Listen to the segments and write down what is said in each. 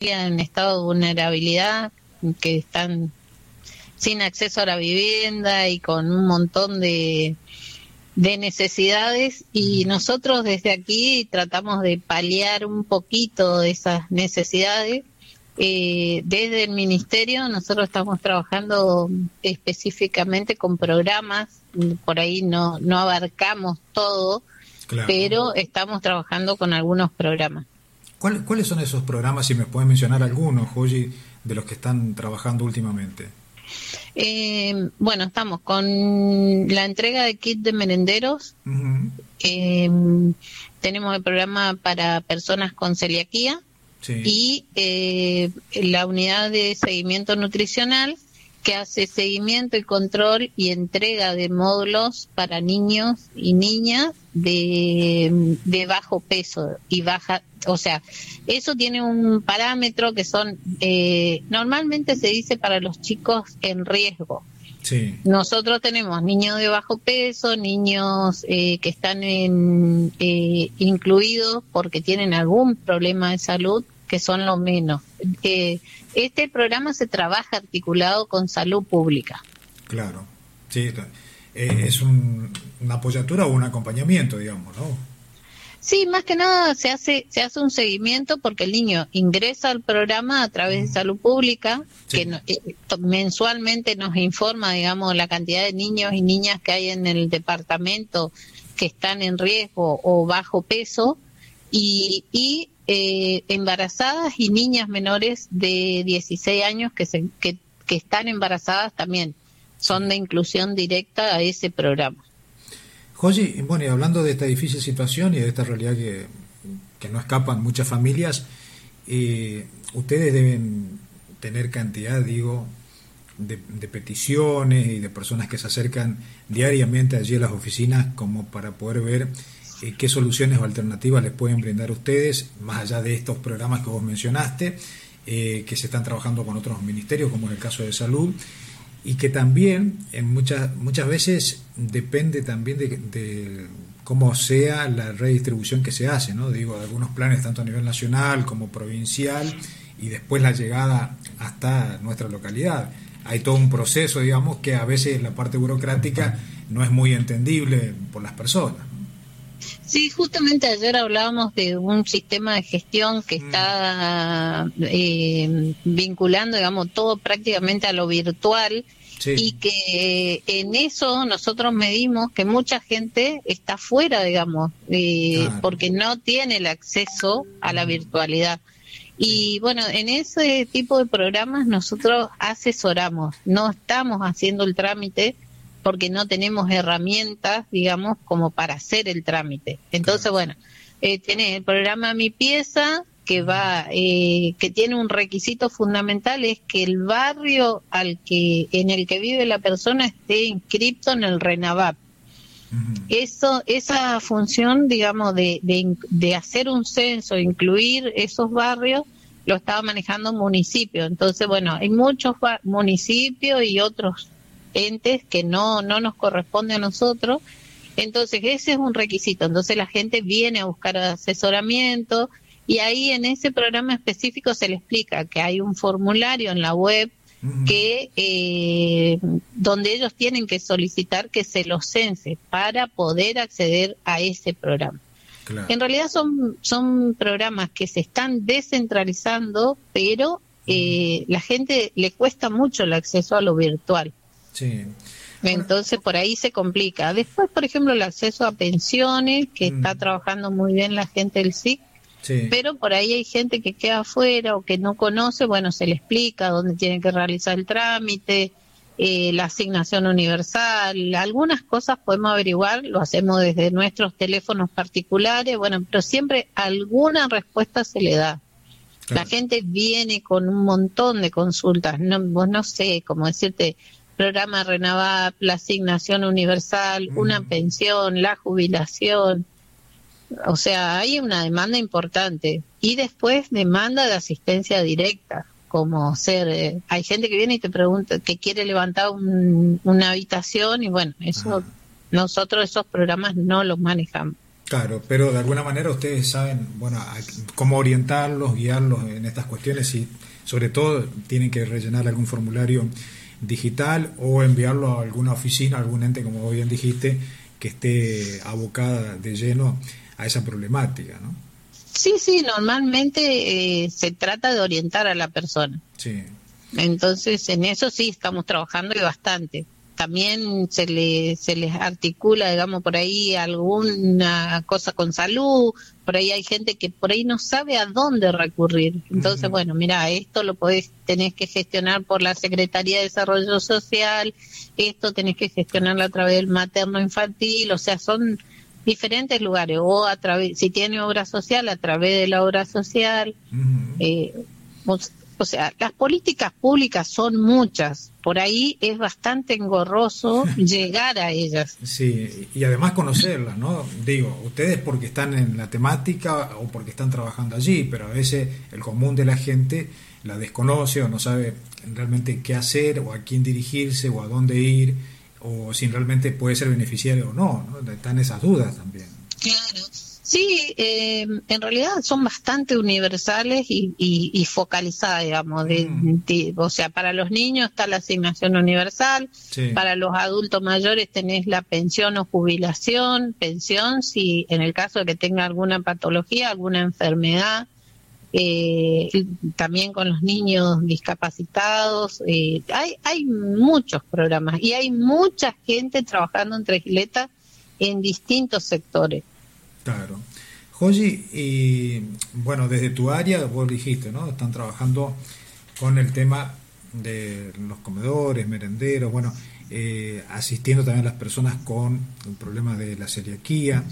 en estado de vulnerabilidad, que están sin acceso a la vivienda y con un montón de, de necesidades y nosotros desde aquí tratamos de paliar un poquito de esas necesidades. Eh, desde el ministerio nosotros estamos trabajando específicamente con programas, por ahí no, no abarcamos todo, pero estamos trabajando con algunos programas. ¿Cuáles son esos programas, si me pueden mencionar algunos, Joyi, de los que están trabajando últimamente? Eh, bueno, estamos con la entrega de kit de merenderos. Eh, tenemos el programa para personas con celiaquía y eh, la unidad de seguimiento nutricional que hace seguimiento y control y entrega de módulos para niños y niñas de, de bajo peso y baja, o sea, eso tiene un parámetro que son, eh, normalmente se dice para los chicos en riesgo. Sí. Nosotros tenemos niños de bajo peso, niños eh, que están en, eh, incluidos porque tienen algún problema de salud, que son lo menos. este programa se trabaja articulado con salud pública. Claro, sí, es una apoyatura o un acompañamiento, digamos, ¿no? Sí, más que nada se hace se hace un seguimiento porque el niño ingresa al programa a través de salud pública que eh, mensualmente nos informa, digamos, la cantidad de niños y niñas que hay en el departamento que están en riesgo o bajo peso y, y eh, embarazadas y niñas menores de 16 años que, se, que, que están embarazadas también son de inclusión directa a ese programa. Josi, bueno, y hablando de esta difícil situación y de esta realidad que, que no escapan muchas familias, eh, ustedes deben tener cantidad, digo, de, peticiones y de personas que se acercan diariamente allí a las oficinas como para poder ver eh, qué soluciones o alternativas les pueden brindar ustedes, más allá de estos programas que vos mencionaste, eh, que se están trabajando con otros ministerios, como en el caso de salud, y que también en muchas, muchas veces depende también de, cómo sea la redistribución que se hace, ¿no? Digo, de algunos planes tanto a nivel nacional como provincial y después la llegada hasta nuestra localidad. Hay todo un proceso, digamos, que a veces la parte burocrática no es muy entendible por las personas. Sí, justamente ayer hablábamos de un sistema de gestión que mm. está eh, vinculando, digamos, todo prácticamente a lo virtual y que en eso nosotros medimos que mucha gente está fuera, digamos, eh, porque no tiene el acceso a la virtualidad. Y bueno, en ese tipo de programas nosotros asesoramos, no estamos haciendo el trámite porque no tenemos herramientas, digamos, como para hacer el trámite. Entonces, bueno, eh, tiene el programa Mi Pieza, que va, eh, que tiene un requisito fundamental, es que el barrio al que, en el que vive la persona esté inscrito en el RENAVAP. Eso, esa función, digamos, de, de, de hacer un censo, incluir esos barrios, lo estaba manejando un municipio. Entonces, bueno, hay muchos municipios y otros entes que no, no nos corresponde a nosotros. Entonces, ese es un requisito. Entonces, la gente viene a buscar asesoramiento y ahí en ese programa específico se le explica que hay un formulario en la web que eh, donde ellos tienen que solicitar que se los cense para poder acceder a ese programa. En realidad son, son programas que se están descentralizando, pero eh, la gente le cuesta mucho el acceso a lo virtual. Sí. Entonces por ahí se complica. Después, por ejemplo, el acceso a pensiones, que mm. está trabajando muy bien la gente del SIC, pero por ahí hay gente que queda afuera o que no conoce, bueno, se le explica dónde tiene que realizar el trámite, eh, la asignación universal, algunas cosas podemos averiguar, lo hacemos desde nuestros teléfonos particulares, bueno, pero siempre alguna respuesta se le da. La gente viene con un montón de consultas, no, vos no sé, cómo decirte, programa Renavap, la asignación universal, una pensión, la jubilación. O sea, hay una demanda importante. Y después demanda de asistencia directa, como ser, eh, hay gente que viene y te pregunta, que quiere levantar una habitación y bueno, eso, nosotros esos programas no los manejamos. Claro, pero de alguna manera ustedes saben, bueno, cómo orientarlos, guiarlos en estas cuestiones y sobre todo tienen que rellenar algún formulario digital o enviarlo a alguna oficina, algún ente, como bien dijiste, que esté abocada de lleno a esa problemática, ¿no? Sí, sí, normalmente eh, se trata de orientar a la persona. Sí. Entonces, en eso sí estamos trabajando y bastante también se, le, se les articula, digamos, por ahí alguna cosa con salud, por ahí hay gente que por ahí no sabe a dónde recurrir. Entonces, bueno, mira, esto lo podés, tenés que gestionar por la Secretaría de Desarrollo Social, esto tenés que gestionarlo a través del materno infantil, o sea, son diferentes lugares, o a través, si tiene obra social, a través de la obra social. eh, o sea, las políticas públicas son muchas, por ahí es bastante engorroso llegar a ellas. Sí, y además conocerlas, ¿no? Digo, ustedes porque están en la temática o porque están trabajando allí, pero a veces el común de la gente la desconoce o no sabe realmente qué hacer o a quién dirigirse o a dónde ir o si realmente puede ser beneficiario o no, ¿no? Están esas dudas también. Claro. Sí, eh, en realidad son bastante universales y, focalizadas, digamos. Mm. o sea, para los niños está la asignación universal, para los adultos mayores tenés la pensión o jubilación, pensión si en el caso de que tenga alguna patología, alguna enfermedad. Eh, también con los niños discapacitados. Eh, hay, hay muchos programas y hay mucha gente trabajando en Trejileta en distintos sectores. Claro. Joji, y bueno, desde tu área, vos dijiste, ¿no? Están trabajando con el tema de los comedores, merenderos, bueno, eh, asistiendo también a las personas con el problema de la celiaquía.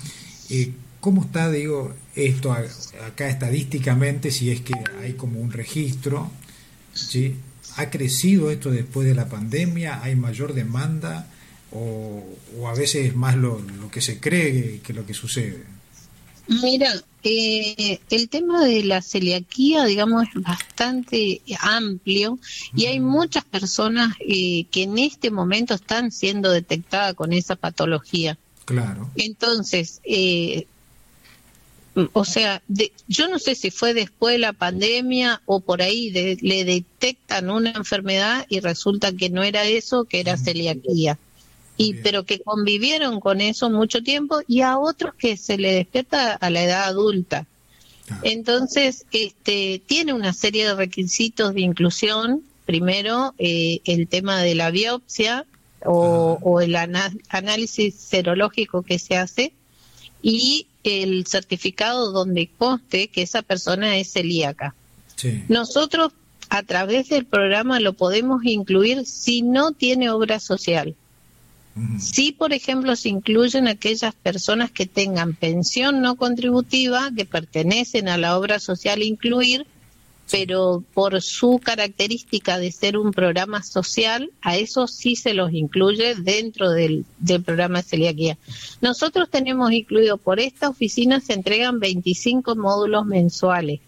Eh, ¿Cómo está, digo, esto acá estadísticamente, si es que hay como un registro? ¿sí? ¿Ha crecido esto después de la pandemia? ¿Hay mayor demanda? ¿O, a veces es más lo que se cree que lo que sucede? Mira, eh, el tema de la celiaquía, digamos, es bastante amplio y hay muchas personas eh, que en este momento están siendo detectadas con esa patología. Claro. Entonces, eh, o sea, yo no sé si fue después de la pandemia o por ahí le detectan una enfermedad y resulta que no era eso, que era celiaquía y pero que convivieron con eso mucho tiempo y a otros que se le despierta a la edad adulta. Entonces, este tiene una serie de requisitos de inclusión. Primero, eh, el tema de la biopsia o, o el análisis serológico que se hace y el certificado donde conste que esa persona es celíaca. Nosotros a través del programa lo podemos incluir si no tiene obra social. Sí, por ejemplo, se incluyen aquellas personas que tengan pensión no contributiva, que pertenecen a la obra social incluir, pero por su característica de ser un programa social, a eso sí se los incluye dentro del, programa de celiaquía. Nosotros tenemos incluido por esta oficina, se entregan 25 módulos mensuales,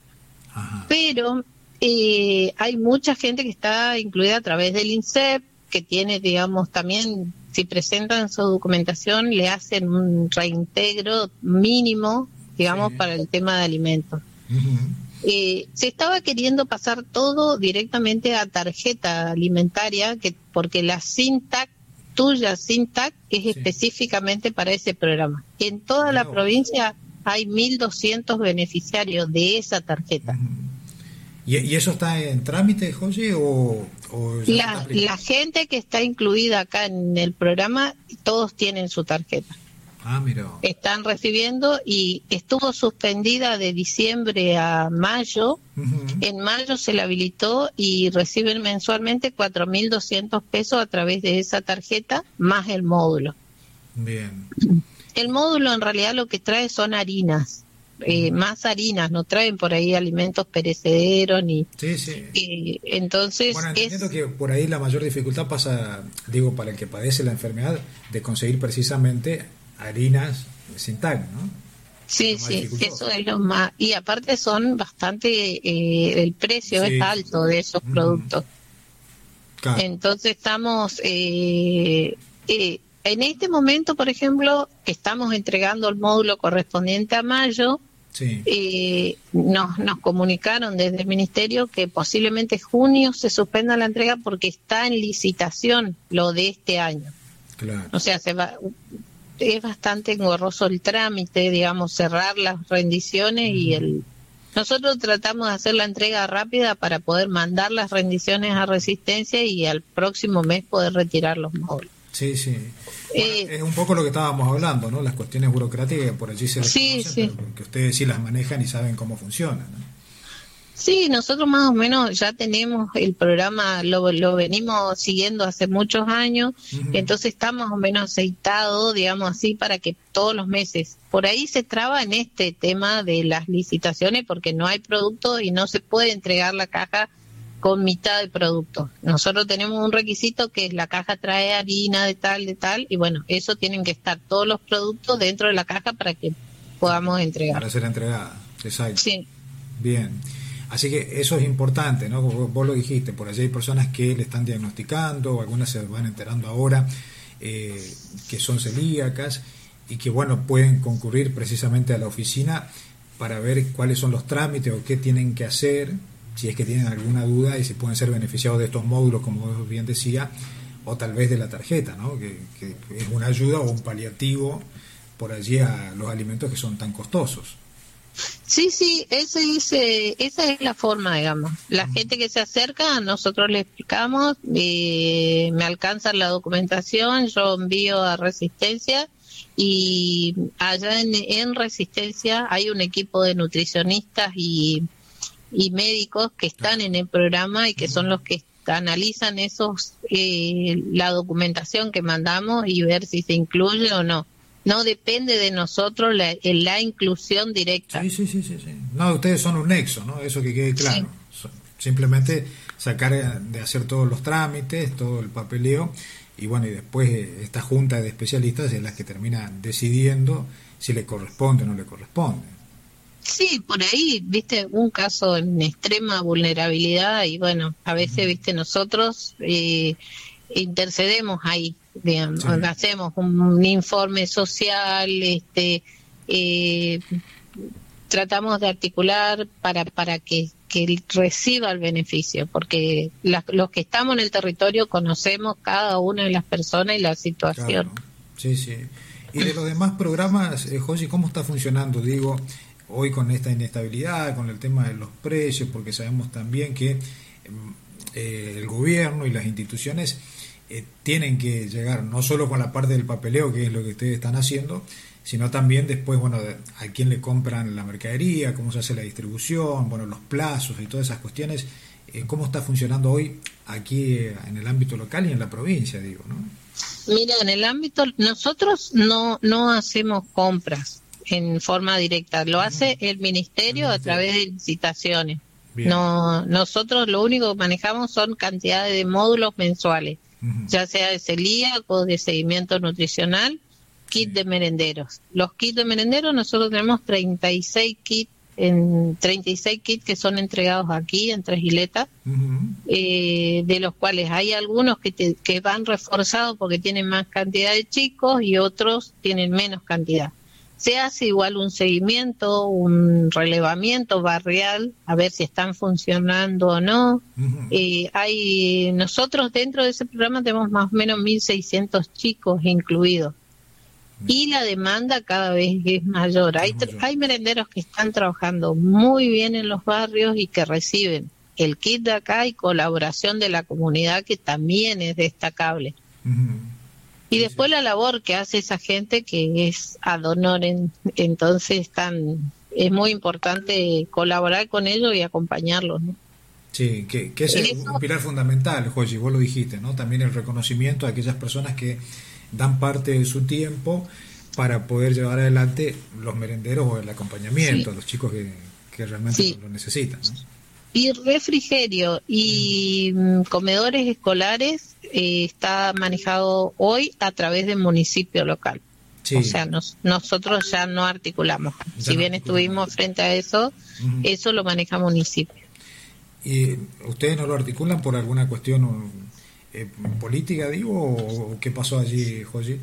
pero eh, hay mucha gente que está incluida a través del INSEP, que tiene, digamos, también si presentan su documentación, le hacen un reintegro mínimo, digamos, para el tema de alimentos. Eh, se estaba queriendo pasar todo directamente a tarjeta alimentaria, que porque la SINTAC tuya, SINTAC, es específicamente para ese programa. En toda la provincia hay 1.200 beneficiarios de esa tarjeta. ¿Y, eso está en trámite, José? O, la, gente que está incluida acá en el programa, todos tienen su tarjeta. Ah, mira. Están recibiendo y estuvo suspendida de diciembre a mayo. En mayo se la habilitó y reciben mensualmente 4.200 pesos a través de esa tarjeta más el módulo. Bien. El módulo en realidad lo que trae son harinas eh, más harinas, no traen por ahí alimentos perecederos ni... Sí, sí. Eh, entonces... Bueno, entiendo que por ahí la mayor dificultad pasa, digo, para el que padece la enfermedad, de conseguir precisamente harinas sin tag, ¿no? Sí, sí, eso es lo más... Y aparte son bastante... Eh, el precio es alto de esos productos. Entonces estamos... Eh, en este momento, por ejemplo, estamos entregando el módulo correspondiente a mayo, eh, nos, nos comunicaron desde el ministerio que posiblemente junio se suspenda la entrega porque está en licitación lo de este año. O sea, se va, es bastante engorroso el trámite, digamos, cerrar las rendiciones y el... Nosotros tratamos de hacer la entrega rápida para poder mandar las rendiciones a resistencia y al próximo mes poder retirar los módulos. Sí, sí. Eh, es un poco lo que estábamos hablando, ¿no? Las cuestiones burocráticas por allí se sí, sí. que ustedes sí las manejan y saben cómo funcionan. Sí, nosotros más o menos ya tenemos el programa, lo, lo venimos siguiendo hace muchos años, entonces está más o menos aceitado, digamos así, para que todos los meses. Por ahí se traba en este tema de las licitaciones porque no hay producto y no se puede entregar la caja con mitad de producto. Nosotros tenemos un requisito que es la caja trae harina de tal, de tal, y bueno, eso tienen que estar todos los productos dentro de la caja para que podamos entregar. Para ser entregada, exacto. Sí. Bien. Así que eso es importante, ¿no? Vos lo dijiste, por allí hay personas que le están diagnosticando, algunas se van enterando ahora eh, que son celíacas y que, bueno, pueden concurrir precisamente a la oficina para ver cuáles son los trámites o qué tienen que hacer si es que tienen alguna duda y si pueden ser beneficiados de estos módulos, como bien decía, o tal vez de la tarjeta, ¿no? que, es una ayuda o un paliativo por allí a los alimentos que son tan costosos. Sí, sí, ese eh, esa es la forma, digamos. La gente que se acerca, nosotros le explicamos, eh, me alcanza la documentación, yo envío a Resistencia y allá en, en Resistencia hay un equipo de nutricionistas y y médicos que están en el programa y que son los que analizan esos eh, la documentación que mandamos y ver si se incluye o no. No depende de nosotros la, la inclusión directa. Sí, sí, sí, sí, No, ustedes son un nexo, ¿no? Eso que quede claro. Simplemente sacar de hacer todos los trámites, todo el papeleo y bueno, y después eh, esta junta de especialistas es la que termina decidiendo si le corresponde o no le corresponde. Sí, por ahí, viste, un caso en extrema vulnerabilidad y bueno, a veces, viste, nosotros eh, intercedemos ahí, digamos, hacemos un, informe social, este, eh, tratamos de articular para, para que, que reciba el beneficio, porque los que estamos en el territorio conocemos cada una de las personas y la situación. Sí, sí. Y de los demás programas, eh, José, ¿cómo está funcionando? Digo, hoy con esta inestabilidad, con el tema de los precios, porque sabemos también que mm, eh, el gobierno y las instituciones eh, tienen que llegar no solo con la parte del papeleo, que es lo que ustedes están haciendo, sino también después, bueno, a quién le compran la mercadería, cómo se hace la distribución, bueno, los plazos y todas esas cuestiones, eh, cómo está funcionando hoy aquí en el ámbito local y en la provincia, digo, ¿no? Mira, en el ámbito, nosotros no, no hacemos compras, en forma directa. Lo hace el ministerio a través de licitaciones. No, nosotros lo único que manejamos son cantidades de módulos mensuales, ya sea de celíaco, de seguimiento nutricional, kit de merenderos. Los kits de merenderos nosotros tenemos 36 kits en 36 kits que son entregados aquí en Tres Giletas, eh, de los cuales hay algunos que, que van reforzados porque tienen más cantidad de chicos y otros tienen menos cantidad se hace igual un seguimiento, un relevamiento barrial, a ver si están funcionando o no. Eh, hay Nosotros dentro de ese programa tenemos más o menos 1.600 chicos incluidos. Y la demanda cada vez es mayor. Hay, hay merenderos que están trabajando muy bien en los barrios y que reciben el kit de acá y colaboración de la comunidad que también es destacable. Y después la labor que hace esa gente que es ad honorem, entonces tan, es muy importante colaborar con ellos y acompañarlos. ¿no? Sí, que, que es un pilar fundamental, Joji, vos lo dijiste, ¿no? También el reconocimiento a aquellas personas que dan parte de su tiempo para poder llevar adelante los merenderos o el acompañamiento, los chicos que, que realmente lo necesitan. ¿no? Y refrigerio y mm, comedores escolares eh, está manejado hoy a través del municipio local. O sea, nosotros ya no articulamos. si bien estuvimos frente a eso, eso lo maneja municipio. ¿Y ustedes no lo articulan por alguna cuestión eh, política, digo, o qué pasó allí, Joji?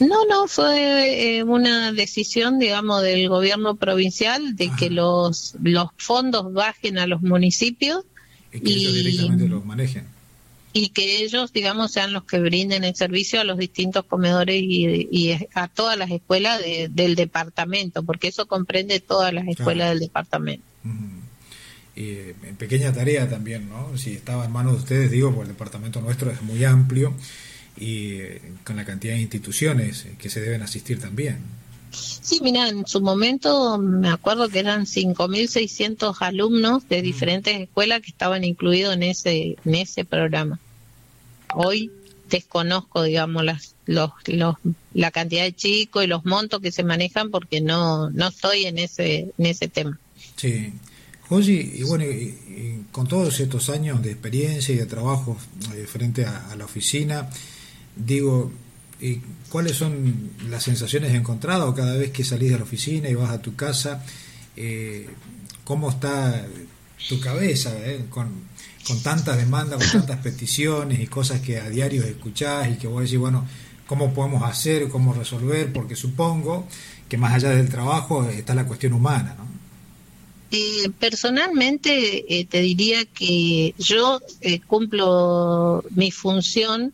No, no, fue eh, una decisión, digamos, del gobierno provincial de que los, los fondos bajen a los municipios y que ellos directamente los manejen. Y que ellos, digamos, sean los que brinden el servicio a los distintos comedores y, a todas las escuelas del departamento, porque eso comprende todas las escuelas del departamento eh, en pequeña tarea también, ¿no? Si estaba en manos de ustedes, digo, porque el departamento nuestro es muy amplio y eh, con la cantidad de instituciones que se deben asistir también. Sí, mira, en su momento me acuerdo que eran 5.600 alumnos de mm. diferentes escuelas que estaban incluidos en ese en ese programa. Hoy desconozco, digamos, las, los, los, la cantidad de chicos y los montos que se manejan porque no no estoy en ese en ese tema. Sí. Oye, y bueno, con todos estos años de experiencia y de trabajo eh, frente a, la oficina, digo, ¿cuáles son las sensaciones encontradas cada vez que salís de la oficina y vas a tu casa? Eh, ¿Cómo está tu cabeza eh, con, con tantas demandas, con tantas peticiones y cosas que a diario escuchás y que vos decís, bueno, ¿cómo podemos hacer, cómo resolver? Porque supongo que más allá del trabajo está la cuestión humana, ¿no? Eh, personalmente eh, te diría que yo eh, cumplo mi función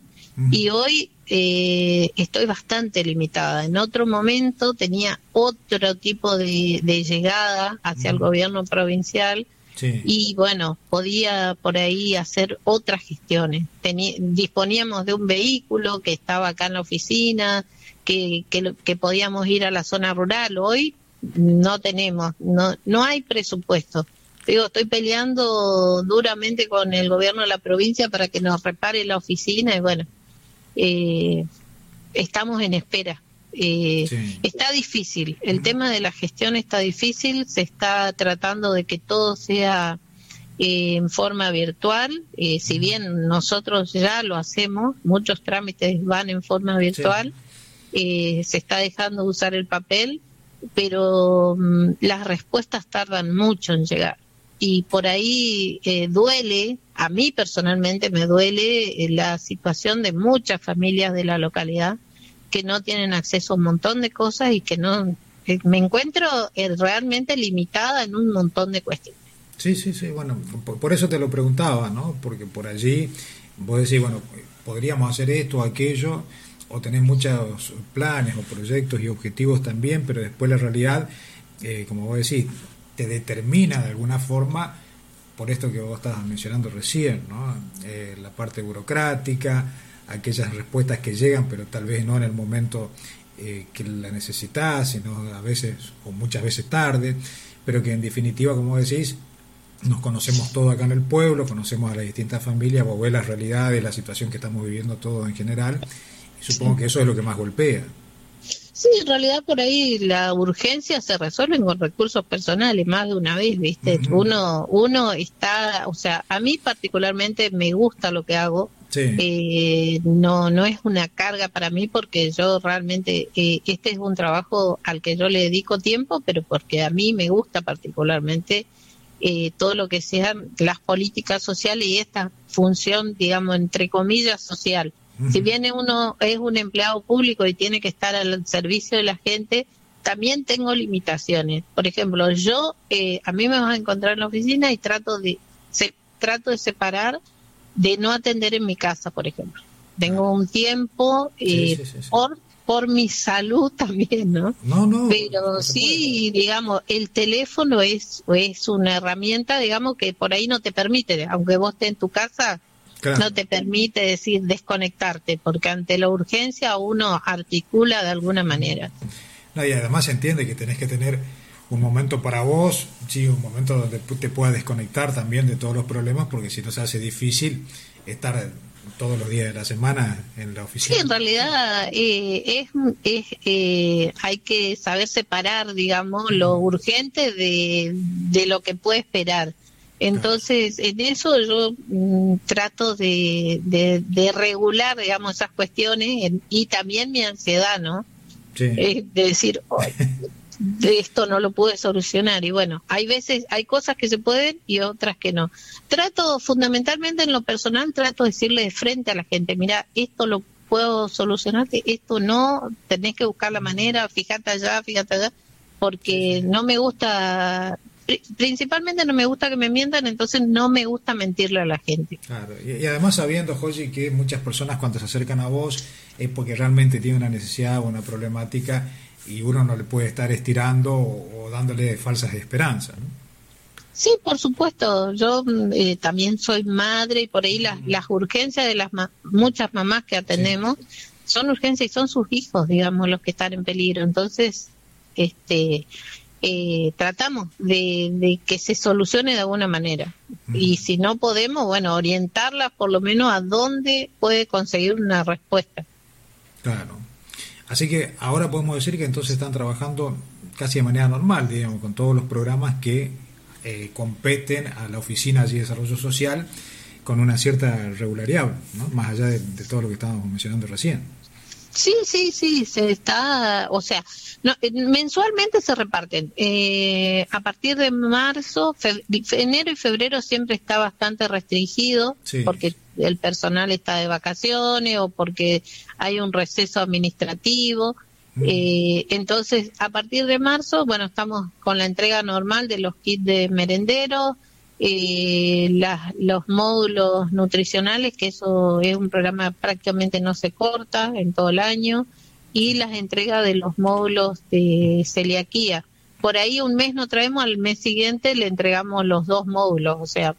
y hoy estoy bastante limitada. En otro momento tenía otro tipo de, llegada hacia el gobierno provincial y bueno, podía por ahí hacer otras gestiones. disponíamos de un vehículo que estaba acá en la oficina, que, que podíamos ir a la zona rural. Hoy no tenemos, no, no hay presupuesto. Digo, estoy peleando duramente con el gobierno de la provincia para que nos repare la oficina y bueno, eh, estamos en espera. Eh, está difícil, el tema de la gestión está difícil, se está tratando de que todo sea eh, en forma virtual, si bien nosotros ya lo hacemos, muchos trámites van en forma virtual, se está dejando de usar el papel, pero mm, las respuestas tardan mucho en llegar. Y por ahí eh, duele, a mí personalmente me duele eh, la situación de muchas familias de la localidad que no tienen acceso a un montón de cosas y que no eh, me encuentro realmente limitada en un montón de cuestiones. Sí, sí, sí, bueno, por, eso te lo preguntaba, ¿no? Porque por allí vos decís, bueno, podríamos hacer esto o aquello, o tenés muchos planes o proyectos y objetivos también, pero después la realidad, eh, como vos decís, te determina de alguna forma por esto que vos estabas mencionando recién, ¿no? Eh, la parte burocrática, aquellas respuestas que llegan, pero tal vez no en el momento eh, que la necesitas, sino a veces o muchas veces tarde, pero que en definitiva, como decís, nos conocemos todos acá en el pueblo, conocemos a las distintas familias, vos ves la realidad de la situación que estamos viviendo todos en general, Supongo que eso es lo que más golpea. Sí, en realidad por ahí la urgencia se resuelve con recursos personales más de una vez, ¿viste? Uno uno está, o sea, a mí particularmente me gusta lo que hago. Eh, no no es una carga para mí porque yo realmente eh, este es un trabajo al que yo le dedico tiempo, pero porque a mí me gusta particularmente eh, todo lo que sean las políticas sociales y esta función, digamos, entre comillas, social si bien uno es un empleado público y tiene que estar al servicio de la gente, también tengo limitaciones. Por ejemplo, yo, eh, a mí me vas a encontrar en la oficina y trato de, se, trato de separar de no atender en mi casa, por ejemplo. Tengo un tiempo eh, por por mi salud también, ¿no? No, no. Pero sí, digamos, el teléfono es, es una herramienta, digamos, que por ahí no te permite, aunque vos estés en tu casa, no te permite decir desconectarte, porque ante la urgencia uno articula de alguna manera. No, y además se entiende que tenés que tener un momento para vos, sí, un momento donde te puedas desconectar también de todos los problemas, porque si no se hace difícil estar todos los días de la semana en la oficina. Sí, en realidad eh, es, eh, hay que saber separar, digamos, lo urgente de, de lo que puede esperar. Entonces, en eso yo mm, trato de, de, regular, digamos, esas cuestiones y también mi ansiedad, ¿no? Sí. de decir, de esto no lo pude solucionar. Y bueno, hay veces, hay cosas que se pueden y otras que no. Trato, fundamentalmente en lo personal, trato de decirle de frente a la gente, mira, esto lo puedo solucionarte, esto no, tenés que buscar la manera, fíjate allá, fíjate allá, porque no me gusta principalmente no me gusta que me mientan, entonces no me gusta mentirle a la gente. Claro, y, además sabiendo, Joji, que muchas personas cuando se acercan a vos es porque realmente tienen una necesidad o una problemática y uno no le puede estar estirando o, dándole falsas esperanzas. Sí, por supuesto. Yo eh, también soy madre y por ahí las, las urgencias de las muchas mamás que atendemos son urgencias y son sus hijos, digamos, los que están en peligro. Entonces, este, eh, tratamos de, que se solucione de alguna manera. Y si no podemos, bueno, orientarla por lo menos a dónde puede conseguir una respuesta. Claro. Así que ahora podemos decir que entonces están trabajando casi de manera normal, digamos, con todos los programas que eh, competen a la Oficina de Desarrollo Social con una cierta regularidad, ¿no? más allá de todo lo que estábamos mencionando recién. Sí, sí, sí, se está, o sea, no, eh, mensualmente se reparten. Eh, a partir de marzo, enero y febrero siempre está bastante restringido porque el personal está de vacaciones o porque hay un receso administrativo. Mm. Eh, entonces, a partir de marzo, bueno, estamos con la entrega normal de los kits de merenderos, eh, los módulos nutricionales, que eso es un programa prácticamente no se corta en todo el año, y las entregas de los módulos de celiaquía. Por ahí un mes no traemos, al mes siguiente le entregamos los dos módulos, o sea,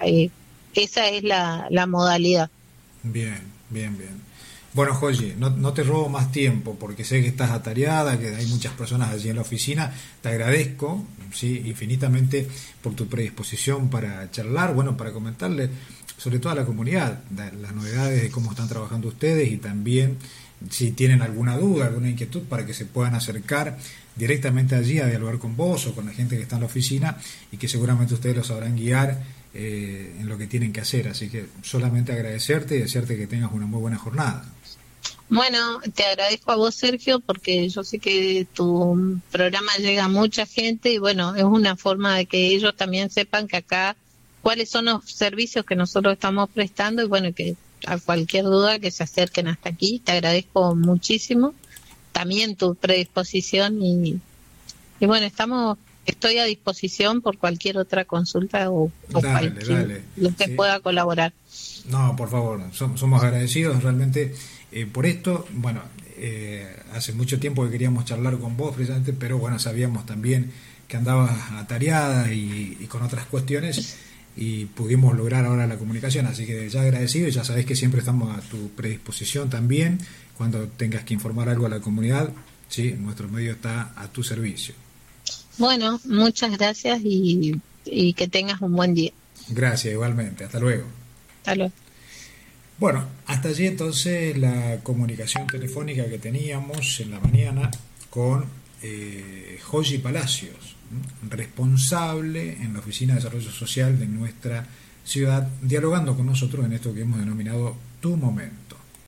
eh, esa es la, la modalidad. Bien, bien, bien. Bueno, Joyi, no, no, te robo más tiempo porque sé que estás atareada, que hay muchas personas allí en la oficina. Te agradezco ¿sí? infinitamente por tu predisposición para charlar, bueno, para comentarle sobre todo a la comunidad las novedades de cómo están trabajando ustedes y también si tienen alguna duda, alguna inquietud para que se puedan acercar directamente allí a dialogar con vos o con la gente que está en la oficina y que seguramente ustedes los sabrán guiar eh, en lo que tienen que hacer. Así que solamente agradecerte y desearte que tengas una muy buena jornada. Bueno, te agradezco a vos, Sergio, porque yo sé que tu programa llega a mucha gente y bueno, es una forma de que ellos también sepan que acá cuáles son los servicios que nosotros estamos prestando y bueno, que a cualquier duda que se acerquen hasta aquí. Te agradezco muchísimo también tu predisposición y, y bueno, estamos estoy a disposición por cualquier otra consulta o, cualquier lo que pueda colaborar. No, por favor, somos agradecidos realmente eh, por esto, bueno, eh, hace mucho tiempo que queríamos charlar con vos precisamente, pero bueno, sabíamos también que andabas atareada y, y con otras cuestiones y pudimos lograr ahora la comunicación, así que ya agradecido y ya sabés que siempre estamos a tu predisposición también cuando tengas que informar algo a la comunidad, sí, nuestro medio está a tu servicio. Bueno, muchas gracias y, y que tengas un buen día. Gracias, igualmente. Hasta luego. Hasta luego. Bueno, hasta allí entonces la comunicación telefónica que teníamos en la mañana con eh, Palacios, responsable en la Oficina de Desarrollo Social de nuestra ciudad, dialogando con nosotros en esto que hemos denominado Tu Momento.